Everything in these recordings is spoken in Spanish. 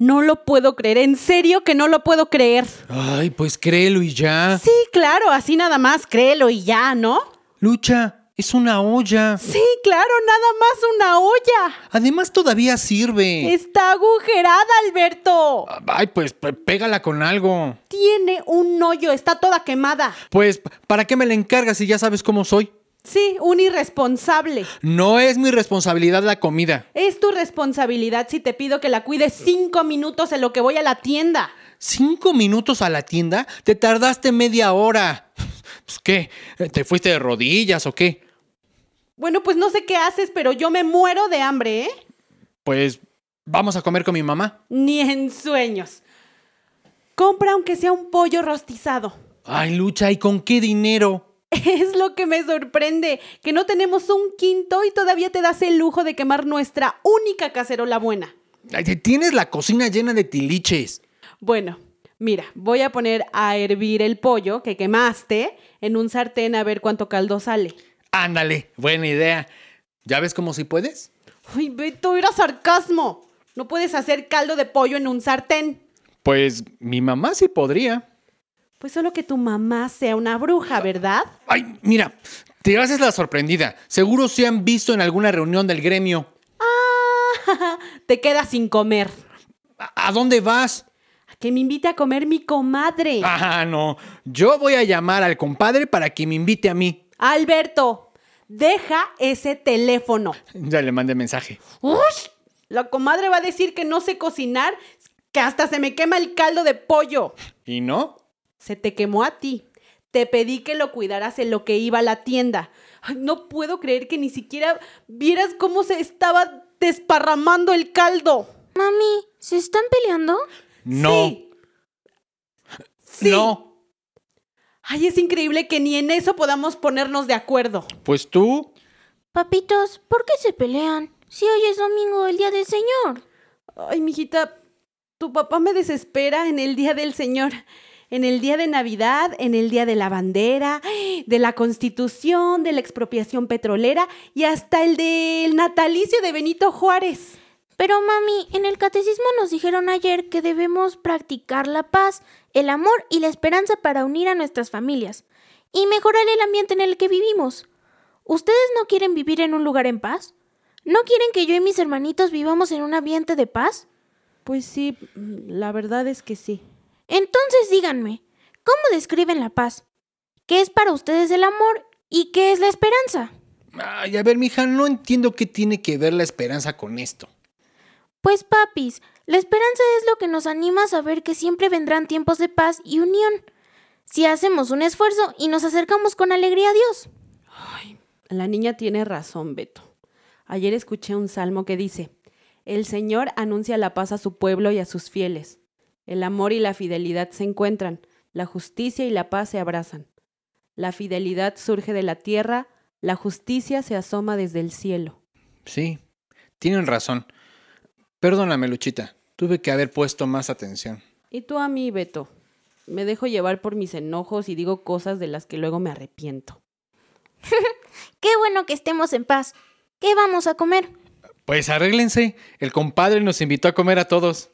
No lo puedo creer, en serio que no lo puedo creer. Ay, pues créelo y ya. Sí, claro, así nada más, créelo y ya, ¿no? Lucha, es una olla. Sí, claro, nada más una olla. Además todavía sirve. Está agujerada, Alberto. Ay, pues pégala con algo. Tiene un hoyo, está toda quemada. Pues, ¿para qué me la encargas si ya sabes cómo soy? Sí, un irresponsable. No es mi responsabilidad la comida. Es tu responsabilidad si te pido que la cuides cinco minutos en lo que voy a la tienda. ¿Cinco minutos a la tienda? Te tardaste media hora. Pues, ¿Qué? ¿Te fuiste de rodillas o qué? Bueno, pues no sé qué haces, pero yo me muero de hambre, ¿eh? Pues, vamos a comer con mi mamá. Ni en sueños. Compra aunque sea un pollo rostizado. Ay, Lucha, ¿y con qué dinero? Es lo que me sorprende, que no tenemos un quinto y todavía te das el lujo de quemar nuestra única cacerola buena. Tienes la cocina llena de tiliches. Bueno, mira, voy a poner a hervir el pollo que quemaste en un sartén a ver cuánto caldo sale. Ándale, buena idea. ¿Ya ves cómo si puedes? Ay, Beto, era sarcasmo. No puedes hacer caldo de pollo en un sartén. Pues mi mamá sí podría. Pues solo que tu mamá sea una bruja, ¿verdad? Ay, mira, te haces la sorprendida. Seguro se han visto en alguna reunión del gremio. Ah, te quedas sin comer. ¿A, dónde vas? A que me invite a comer mi comadre. Ah, no. Yo voy a llamar al compadre para que me invite a mí. Alberto, deja ese teléfono. Ya le mandé mensaje. ¡Ush! La comadre va a decir que no sé cocinar, que hasta se me quema el caldo de pollo. ¿Y no? Se te quemó a ti. Te pedí que lo cuidaras en lo que iba a la tienda. Ay, no puedo creer que ni siquiera vieras cómo se estaba desparramando el caldo. Mami, ¿se están peleando? No. Sí. Sí. No. Ay, es increíble que ni en eso podamos ponernos de acuerdo. Pues tú. Papitos, ¿por qué se pelean? Si hoy es domingo, el día del Señor. Ay, mijita, tu papá me desespera en el día del Señor. En el día de Navidad, en el día de la bandera, de la Constitución, de la expropiación petrolera y hasta el del natalicio de Benito Juárez. Pero mami, en el catecismo nos dijeron ayer que debemos practicar la paz, el amor y la esperanza para unir a nuestras familias y mejorar el ambiente en el que vivimos. ¿Ustedes no quieren vivir en un lugar en paz? ¿No quieren que yo y mis hermanitos vivamos en un ambiente de paz? Pues sí, la verdad es que sí. Entonces díganme, ¿cómo describen la paz? ¿Qué es para ustedes el amor y qué es la esperanza? Ay, a ver, mija, no entiendo qué tiene que ver la esperanza con esto. Pues papis, la esperanza es lo que nos anima a saber que siempre vendrán tiempos de paz y unión. Si hacemos un esfuerzo y nos acercamos con alegría a Dios. La niña tiene razón, Beto. Ayer escuché un salmo que dice, El Señor anuncia la paz a su pueblo y a sus fieles. El amor y la fidelidad se encuentran, la justicia y la paz se abrazan. La fidelidad surge de la tierra, la justicia se asoma desde el cielo. Sí, tienen razón. Perdóname, Luchita. Tuve que haber puesto más atención. Y tú a mí, Beto. Me dejo llevar por mis enojos y digo cosas de las que luego me arrepiento. Qué bueno que estemos en paz. ¿Qué vamos a comer? Pues arréglense. El compadre nos invitó a comer a todos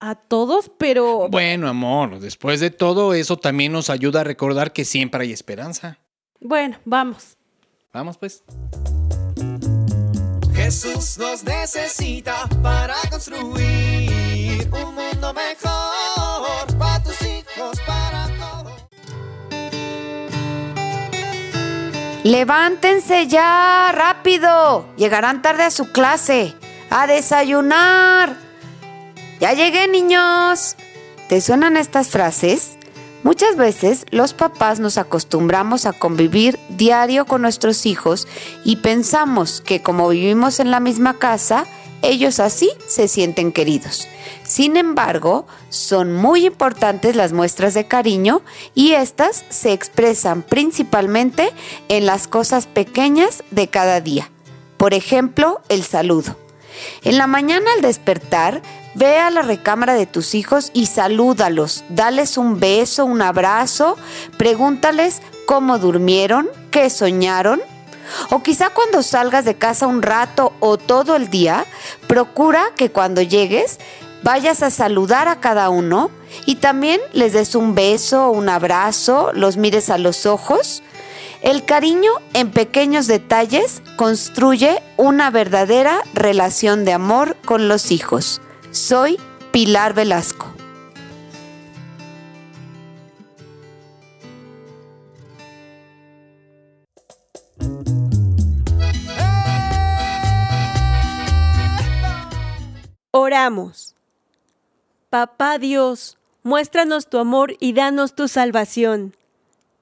a todos, pero... Bueno, amor, después de todo eso también nos ayuda a recordar que siempre hay esperanza. Bueno, vamos. Vamos pues. Jesús nos necesita para construir un mundo mejor para tus hijos, para todos. Levántense ya, rápido. Llegarán tarde a su clase. A desayunar. Ya llegué, niños. ¿Te suenan estas frases? Muchas veces los papás nos acostumbramos a convivir diario con nuestros hijos y pensamos que como vivimos en la misma casa, ellos así se sienten queridos. Sin embargo, son muy importantes las muestras de cariño y estas se expresan principalmente en las cosas pequeñas de cada día. Por ejemplo, el saludo. En la mañana al despertar, ve a la recámara de tus hijos y salúdalos, dales un beso, un abrazo, pregúntales cómo durmieron, qué soñaron o quizá cuando salgas de casa un rato o todo el día, procura que cuando llegues vayas a saludar a cada uno y también les des un beso, un abrazo, los mires a los ojos. El cariño en pequeños detalles construye una verdadera relación de amor con los hijos. Soy Pilar Velasco. Oramos. Papá Dios, muéstranos tu amor y danos tu salvación.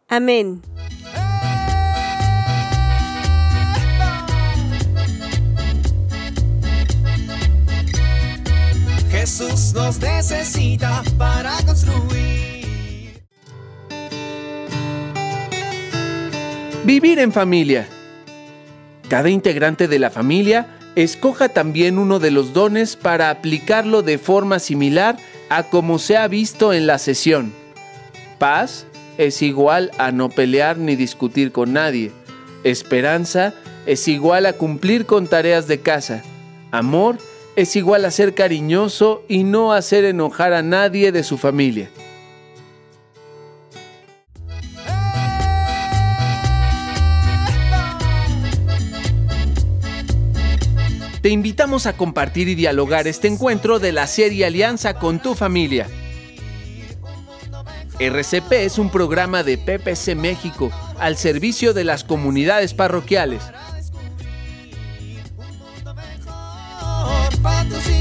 Amén. Necesita para construir. Vivir en familia. Cada integrante de la familia escoja también uno de los dones para aplicarlo de forma similar a como se ha visto en la sesión. Paz es igual a no pelear ni discutir con nadie. Esperanza es igual a cumplir con tareas de casa. Amor es igual a ser cariñoso y no hacer enojar a nadie de su familia. Te invitamos a compartir y dialogar este encuentro de la serie Alianza con tu familia. RCP es un programa de PPC México al servicio de las comunidades parroquiales. Para tus